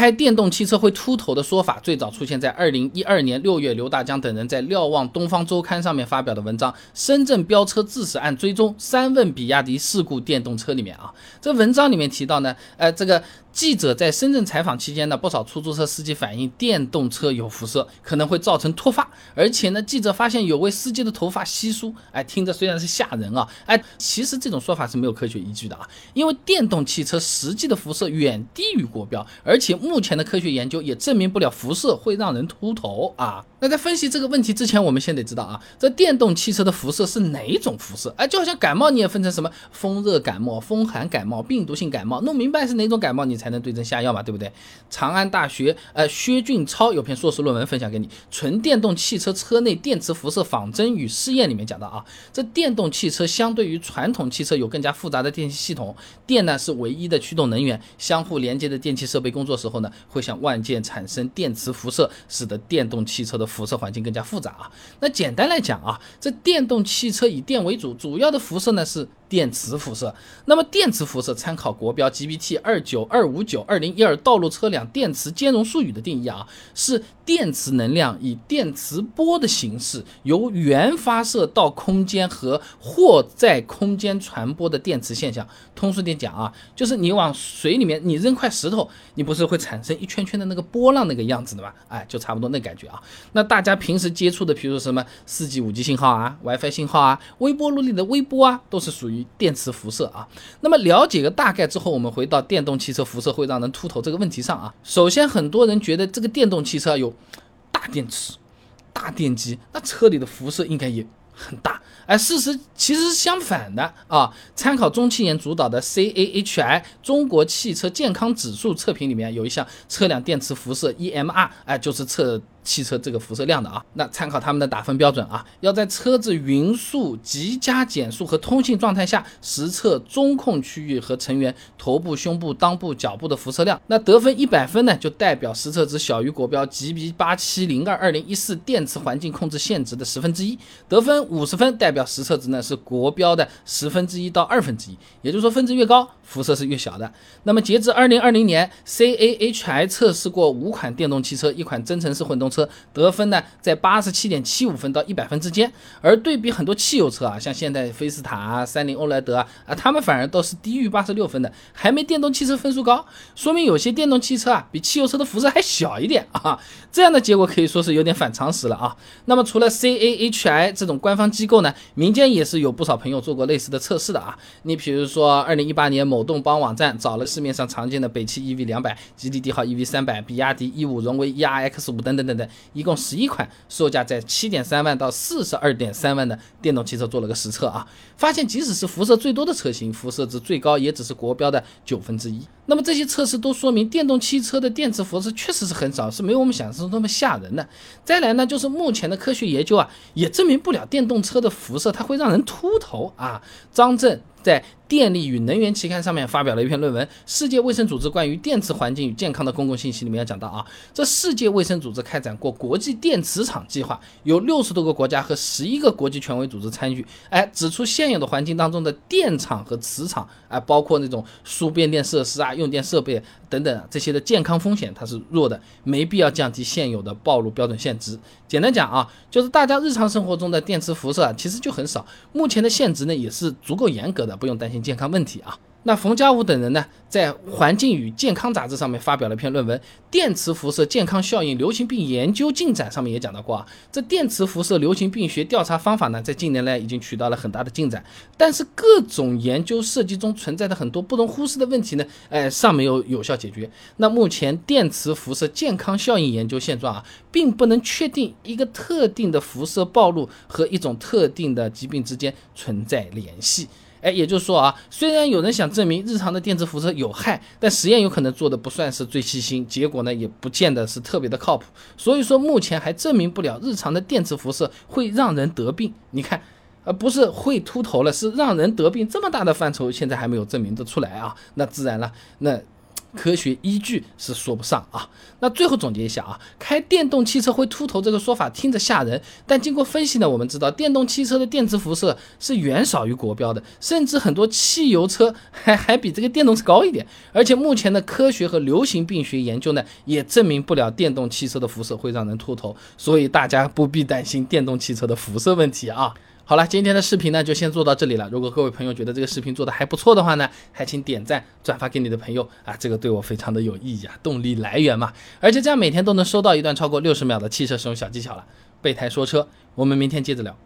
开电动汽车会秃头的说法，最早出现在二零一二年六月，刘大江等人在瞭望东方周刊上面发表的文章《深圳飙车致死案追踪三问比亚迪事故电动车》里面啊，这文章里面提到呢，呃，这个。记者在深圳采访期间呢，不少出租车司机反映电动车有辐射，可能会造成脱发。而且呢，记者发现有位司机的头发稀疏，哎，听着虽然是吓人啊，哎，其实这种说法是没有科学依据的啊。因为电动汽车实际的辐射远低于国标，而且目目前的科学研究也证明不了辐射会让人秃头啊。那在分析这个问题之前，我们先得知道啊，这电动汽车的辐射是哪种辐射？哎，就好像感冒你也分成什么风热感冒、风寒感冒、病毒性感冒，弄明白是哪种感冒你才。能对症下药嘛，对不对？长安大学呃薛俊超有篇硕士论文分享给你，《纯电动汽车车内电磁辐射仿真与试验》里面讲到啊，这电动汽车相对于传统汽车有更加复杂的电气系统，电呢是唯一的驱动能源，相互连接的电气设备工作时后呢，会向外界产生电磁辐射，使得电动汽车的辐射环境更加复杂啊。那简单来讲啊，这电动汽车以电为主，主要的辐射呢是。电磁辐射，那么电磁辐射参考国标 GB/T 二九二五九二零一二道路车辆电磁兼容术语的定义啊，是电磁能量以电磁波的形式由源发射到空间和或在空间传播的电磁现象。通俗点讲啊，就是你往水里面你扔块石头，你不是会产生一圈圈的那个波浪那个样子的吗？哎，就差不多那感觉啊。那大家平时接触的，比如说什么四 G、五 G 信号啊、WiFi 信号啊、微波炉里的微波啊，都是属于。电磁辐射啊，那么了解个大概之后，我们回到电动汽车辐射会让人秃头这个问题上啊。首先，很多人觉得这个电动汽车有大电池、大电机，那车里的辐射应该也很大。而事实其实是相反的啊。参考中汽研主导的 CAHI 中国汽车健康指数测评里面有一项车辆电磁辐射 EMR，哎，就是测。汽车这个辐射量的啊，那参考他们的打分标准啊，要在车子匀速、急加减速和通信状态下实测中控区域和成员头部、胸部、裆部、脚部的辐射量。那得分一百分呢，就代表实测值小于国标 GB 八七零二二零一四电磁环境控制限值的十分之一；得分五十分，代表实测值呢是国标的十分之一到二分之一。也就是说，分值越高，辐射是越小的。那么截至二零二零年，CAHI 测试过五款电动汽车，一款增程式混动。车得分呢在八十七点七五分到一百分之间，而对比很多汽油车啊，像现代菲斯塔啊、三菱欧莱德啊啊，他们反而都是低于八十六分的，还没电动汽车分数高，说明有些电动汽车啊比汽油车的辐射还小一点啊，这样的结果可以说是有点反常识了啊。那么除了 CAHI 这种官方机构呢，民间也是有不少朋友做过类似的测试的啊。你比如说二零一八年某动帮网站找了市面上常见的北汽 EV 两百、吉利帝豪 EV 三百、比亚迪 E 五、荣威 ERX 五等等等等。一共十一款，售价在七点三万到四十二点三万的电动汽车做了个实测啊，发现即使是辐射最多的车型，辐射值最高也只是国标的九分之一。那么这些测试都说明电动汽车的电磁辐射确实是很少，是没有我们想象中那么吓人的。再来呢，就是目前的科学研究啊，也证明不了电动车的辐射它会让人秃头啊。张震。在《电力与能源》期刊上面发表了一篇论文，《世界卫生组织关于电磁环境与健康的公共信息》里面要讲到啊，这世界卫生组织开展过国际电磁场计划，有六十多个国家和十一个国际权威组织参与，哎，指出现有的环境当中的电场和磁场，哎，包括那种输变电设施啊、用电设备等等这些的健康风险它是弱的，没必要降低现有的暴露标准限值。简单讲啊，就是大家日常生活中的电磁辐射啊，其实就很少，目前的限值呢也是足够严格的。不用担心健康问题啊。那冯家武等人呢，在《环境与健康》杂志上面发表了一篇论文，《电磁辐射健康效应流行病研究进展》上面也讲到过啊，这电磁辐射流行病学调查方法呢，在近年来已经取得了很大的进展，但是各种研究设计中存在的很多不容忽视的问题呢，哎，尚没有有效解决。那目前电磁辐射健康效应研究现状啊，并不能确定一个特定的辐射暴露和一种特定的疾病之间存在联系。哎，也就是说啊，虽然有人想证明日常的电磁辐射有害，但实验有可能做的不算是最细心，结果呢也不见得是特别的靠谱。所以说目前还证明不了日常的电磁辐射会让人得病。你看，而不是会秃头了，是让人得病，这么大的范畴现在还没有证明得出来啊。那自然了，那科学依据是说不上啊。那最后总结一下啊，开电动汽车会秃头这个说法听着吓人，但经过分析呢，我们知道电动汽车的电磁辐射是远少于国标的，甚至很多汽油车还还比这个电动车高一点。而且目前的科学和流行病学研究呢，也证明不了电动汽车的辐射会让人秃头，所以大家不必担心电动汽车的辐射问题啊。好了，今天的视频呢就先做到这里了。如果各位朋友觉得这个视频做的还不错的话呢，还请点赞、转发给你的朋友啊，这个对我非常的有意义啊，动力来源嘛。而且这样每天都能收到一段超过六十秒的汽车使用小技巧了。备胎说车，我们明天接着聊。